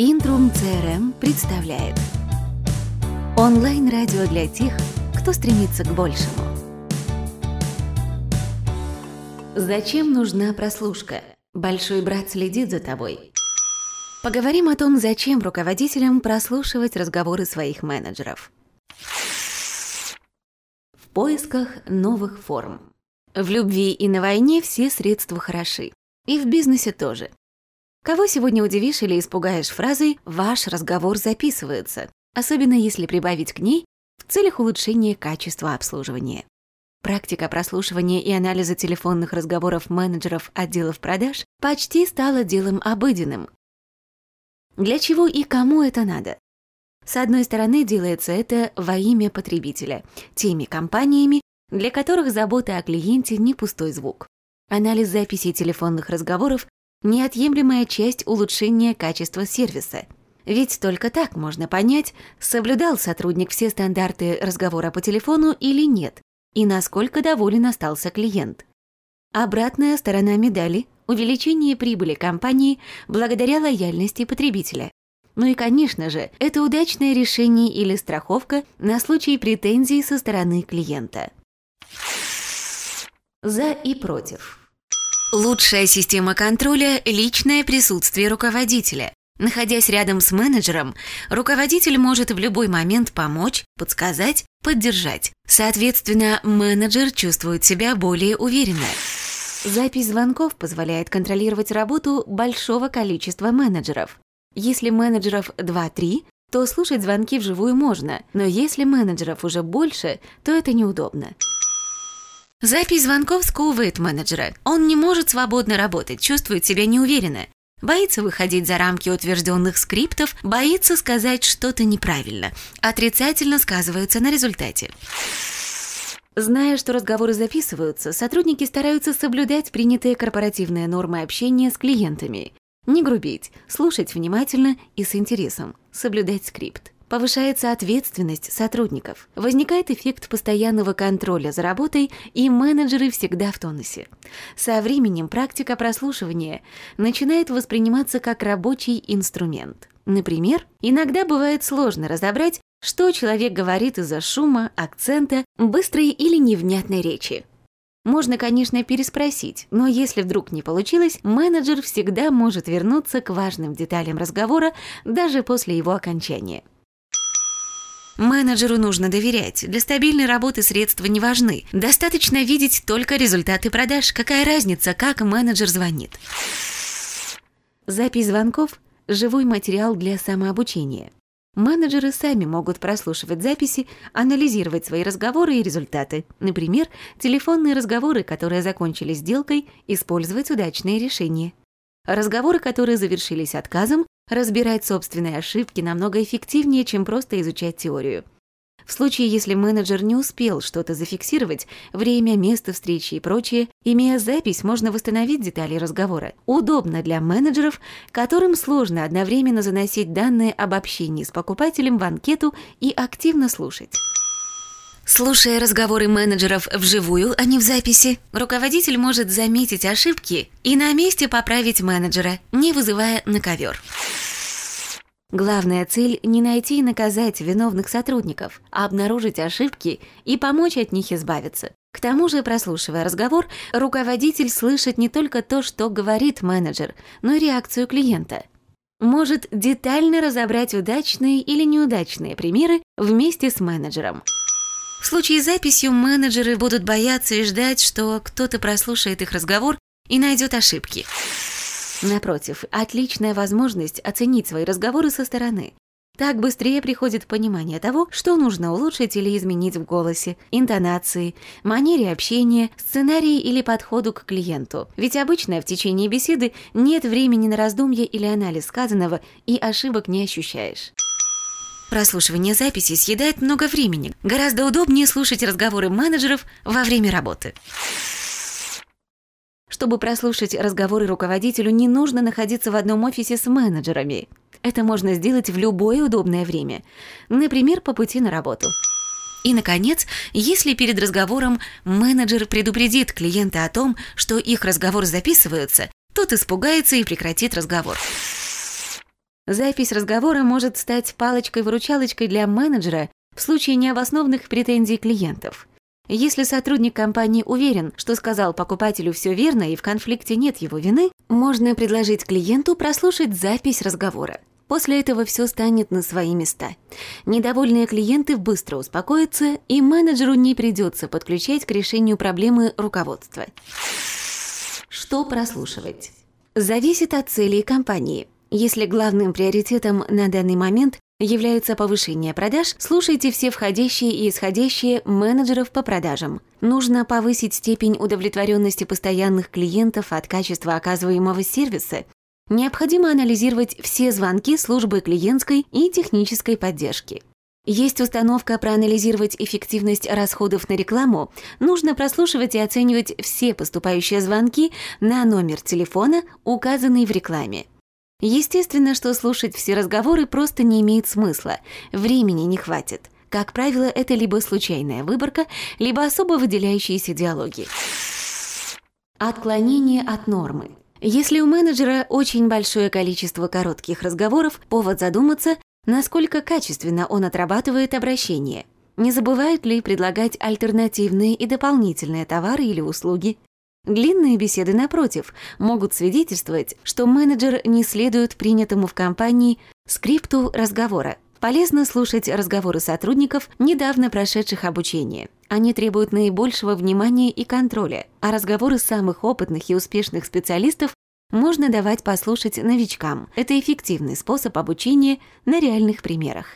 Интрум CRM представляет Онлайн-радио для тех, кто стремится к большему. Зачем нужна прослушка? Большой брат следит за тобой. Поговорим о том, зачем руководителям прослушивать разговоры своих менеджеров. В поисках новых форм. В любви и на войне все средства хороши. И в бизнесе тоже. Кого сегодня удивишь или испугаешь фразой «Ваш разговор записывается», особенно если прибавить к ней в целях улучшения качества обслуживания. Практика прослушивания и анализа телефонных разговоров менеджеров отделов продаж почти стала делом обыденным. Для чего и кому это надо? С одной стороны, делается это во имя потребителя, теми компаниями, для которых забота о клиенте не пустой звук. Анализ записей телефонных разговоров неотъемлемая часть улучшения качества сервиса. Ведь только так можно понять, соблюдал сотрудник все стандарты разговора по телефону или нет, и насколько доволен остался клиент. Обратная сторона медали – увеличение прибыли компании благодаря лояльности потребителя. Ну и, конечно же, это удачное решение или страховка на случай претензий со стороны клиента. За и против. Лучшая система контроля – личное присутствие руководителя. Находясь рядом с менеджером, руководитель может в любой момент помочь, подсказать, поддержать. Соответственно, менеджер чувствует себя более уверенно. Запись звонков позволяет контролировать работу большого количества менеджеров. Если менеджеров 2-3, то слушать звонки вживую можно, но если менеджеров уже больше, то это неудобно. Запись звонков сковывает менеджера. Он не может свободно работать, чувствует себя неуверенно. Боится выходить за рамки утвержденных скриптов, боится сказать что-то неправильно. Отрицательно сказывается на результате. Зная, что разговоры записываются, сотрудники стараются соблюдать принятые корпоративные нормы общения с клиентами. Не грубить, слушать внимательно и с интересом, соблюдать скрипт. Повышается ответственность сотрудников. Возникает эффект постоянного контроля за работой, и менеджеры всегда в тонусе. Со временем практика прослушивания начинает восприниматься как рабочий инструмент. Например, иногда бывает сложно разобрать, что человек говорит из-за шума, акцента, быстрой или невнятной речи. Можно, конечно, переспросить, но если вдруг не получилось, менеджер всегда может вернуться к важным деталям разговора даже после его окончания. Менеджеру нужно доверять. Для стабильной работы средства не важны. Достаточно видеть только результаты продаж. Какая разница, как менеджер звонит? Запись звонков – живой материал для самообучения. Менеджеры сами могут прослушивать записи, анализировать свои разговоры и результаты. Например, телефонные разговоры, которые закончились сделкой, использовать удачные решения. Разговоры, которые завершились отказом, разбирать собственные ошибки намного эффективнее, чем просто изучать теорию. В случае, если менеджер не успел что-то зафиксировать, время, место встречи и прочее, имея запись, можно восстановить детали разговора. Удобно для менеджеров, которым сложно одновременно заносить данные об общении с покупателем в анкету и активно слушать. Слушая разговоры менеджеров вживую, а не в записи, руководитель может заметить ошибки и на месте поправить менеджера, не вызывая на ковер. Главная цель – не найти и наказать виновных сотрудников, а обнаружить ошибки и помочь от них избавиться. К тому же, прослушивая разговор, руководитель слышит не только то, что говорит менеджер, но и реакцию клиента. Может детально разобрать удачные или неудачные примеры вместе с менеджером. В случае с записью менеджеры будут бояться и ждать, что кто-то прослушает их разговор и найдет ошибки. Напротив, отличная возможность оценить свои разговоры со стороны. Так быстрее приходит понимание того, что нужно улучшить или изменить в голосе, интонации, манере общения, сценарии или подходу к клиенту. Ведь обычно в течение беседы нет времени на раздумье или анализ сказанного, и ошибок не ощущаешь. Прослушивание записи съедает много времени. Гораздо удобнее слушать разговоры менеджеров во время работы. Чтобы прослушать разговоры руководителю, не нужно находиться в одном офисе с менеджерами. Это можно сделать в любое удобное время, например, по пути на работу. И, наконец, если перед разговором менеджер предупредит клиента о том, что их разговор записывается, тот испугается и прекратит разговор. Запись разговора может стать палочкой-выручалочкой для менеджера в случае необоснованных претензий клиентов. Если сотрудник компании уверен, что сказал покупателю все верно и в конфликте нет его вины, можно предложить клиенту прослушать запись разговора. После этого все станет на свои места. Недовольные клиенты быстро успокоятся, и менеджеру не придется подключать к решению проблемы руководства. Что прослушивать? Зависит от целей компании. Если главным приоритетом на данный момент является повышение продаж, слушайте все входящие и исходящие менеджеров по продажам. Нужно повысить степень удовлетворенности постоянных клиентов от качества оказываемого сервиса. Необходимо анализировать все звонки службы клиентской и технической поддержки. Есть установка проанализировать эффективность расходов на рекламу, нужно прослушивать и оценивать все поступающие звонки на номер телефона, указанный в рекламе. Естественно, что слушать все разговоры просто не имеет смысла, времени не хватит. Как правило, это либо случайная выборка, либо особо выделяющиеся диалоги. Отклонение от нормы. Если у менеджера очень большое количество коротких разговоров, повод задуматься, насколько качественно он отрабатывает обращение. Не забывает ли предлагать альтернативные и дополнительные товары или услуги, Длинные беседы, напротив, могут свидетельствовать, что менеджер не следует принятому в компании скрипту разговора. Полезно слушать разговоры сотрудников, недавно прошедших обучение. Они требуют наибольшего внимания и контроля, а разговоры самых опытных и успешных специалистов можно давать послушать новичкам. Это эффективный способ обучения на реальных примерах.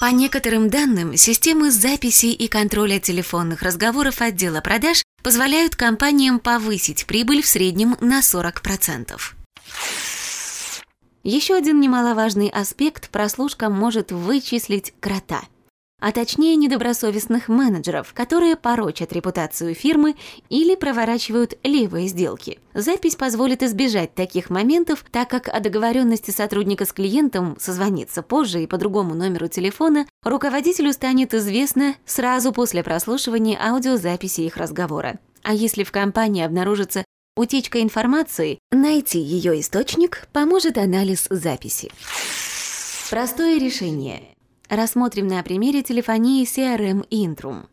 По некоторым данным, системы записи и контроля телефонных разговоров отдела продаж позволяют компаниям повысить прибыль в среднем на 40%. Еще один немаловажный аспект – прослушка может вычислить крота – а точнее недобросовестных менеджеров, которые порочат репутацию фирмы или проворачивают левые сделки. Запись позволит избежать таких моментов, так как о договоренности сотрудника с клиентом созвониться позже и по другому номеру телефона руководителю станет известно сразу после прослушивания аудиозаписи их разговора. А если в компании обнаружится утечка информации, найти ее источник поможет анализ записи. Простое решение. Рассмотрим на примере телефонии CRM Intrum.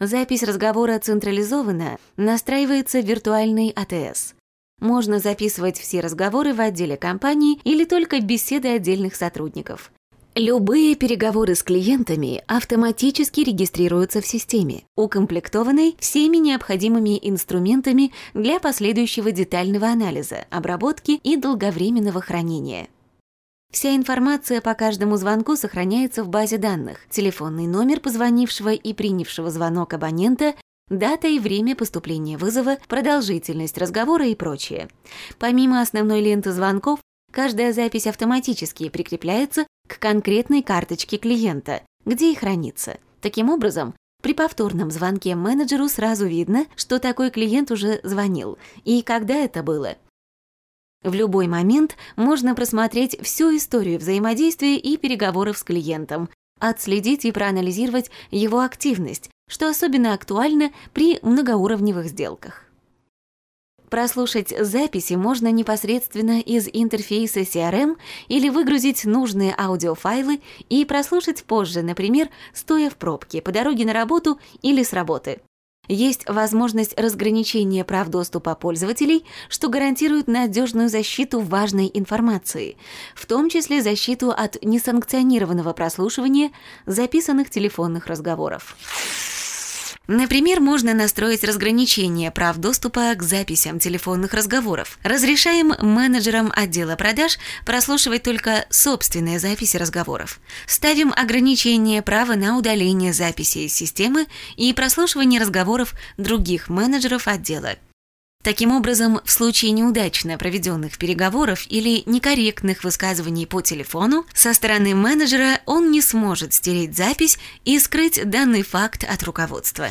Запись разговора централизованно настраивается виртуальный АТС. Можно записывать все разговоры в отделе компании или только беседы отдельных сотрудников. Любые переговоры с клиентами автоматически регистрируются в системе, укомплектованной всеми необходимыми инструментами для последующего детального анализа, обработки и долговременного хранения. Вся информация по каждому звонку сохраняется в базе данных. Телефонный номер позвонившего и принявшего звонок абонента, дата и время поступления вызова, продолжительность разговора и прочее. Помимо основной ленты звонков, каждая запись автоматически прикрепляется к конкретной карточке клиента, где и хранится. Таким образом, при повторном звонке менеджеру сразу видно, что такой клиент уже звонил и когда это было – в любой момент можно просмотреть всю историю взаимодействия и переговоров с клиентом, отследить и проанализировать его активность, что особенно актуально при многоуровневых сделках. Прослушать записи можно непосредственно из интерфейса CRM или выгрузить нужные аудиофайлы и прослушать позже, например, стоя в пробке по дороге на работу или с работы. Есть возможность разграничения прав доступа пользователей, что гарантирует надежную защиту важной информации, в том числе защиту от несанкционированного прослушивания записанных телефонных разговоров. Например, можно настроить разграничение прав доступа к записям телефонных разговоров. Разрешаем менеджерам отдела продаж прослушивать только собственные записи разговоров. Ставим ограничение права на удаление записей из системы и прослушивание разговоров других менеджеров отдела. Таким образом, в случае неудачно проведенных переговоров или некорректных высказываний по телефону, со стороны менеджера он не сможет стереть запись и скрыть данный факт от руководства.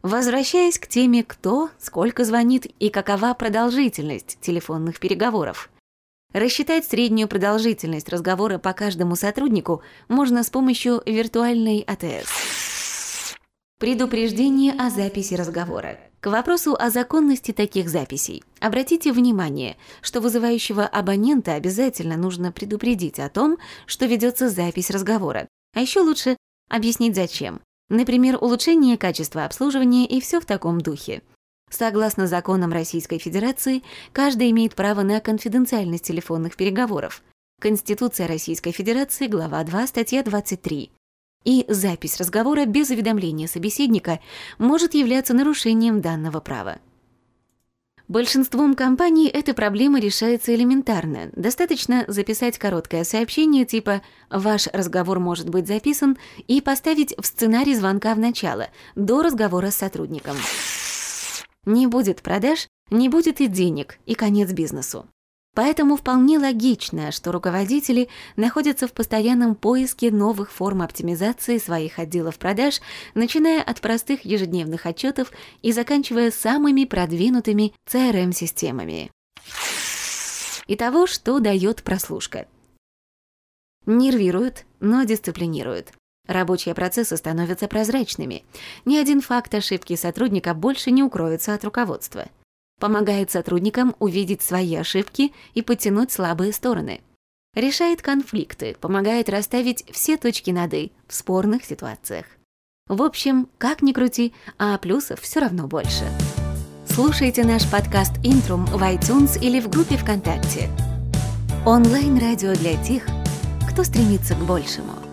Возвращаясь к теме «кто», «сколько звонит» и какова продолжительность телефонных переговоров. Рассчитать среднюю продолжительность разговора по каждому сотруднику можно с помощью виртуальной АТС. Предупреждение о записи разговора. К вопросу о законности таких записей. Обратите внимание, что вызывающего абонента обязательно нужно предупредить о том, что ведется запись разговора. А еще лучше объяснить зачем. Например, улучшение качества обслуживания и все в таком духе. Согласно законам Российской Федерации, каждый имеет право на конфиденциальность телефонных переговоров. Конституция Российской Федерации, глава 2, статья 23 и запись разговора без уведомления собеседника может являться нарушением данного права. Большинством компаний эта проблема решается элементарно. Достаточно записать короткое сообщение типа «Ваш разговор может быть записан» и поставить в сценарий звонка в начало, до разговора с сотрудником. Не будет продаж, не будет и денег, и конец бизнесу. Поэтому вполне логично, что руководители находятся в постоянном поиске новых форм оптимизации своих отделов продаж, начиная от простых ежедневных отчетов и заканчивая самыми продвинутыми CRM-системами. Итого, что дает прослушка? Нервирует, но дисциплинирует. Рабочие процессы становятся прозрачными. Ни один факт ошибки сотрудника больше не укроется от руководства помогает сотрудникам увидеть свои ошибки и подтянуть слабые стороны. Решает конфликты, помогает расставить все точки над «и» в спорных ситуациях. В общем, как ни крути, а плюсов все равно больше. Слушайте наш подкаст «Интрум» в iTunes или в группе ВКонтакте. Онлайн-радио для тех, кто стремится к большему.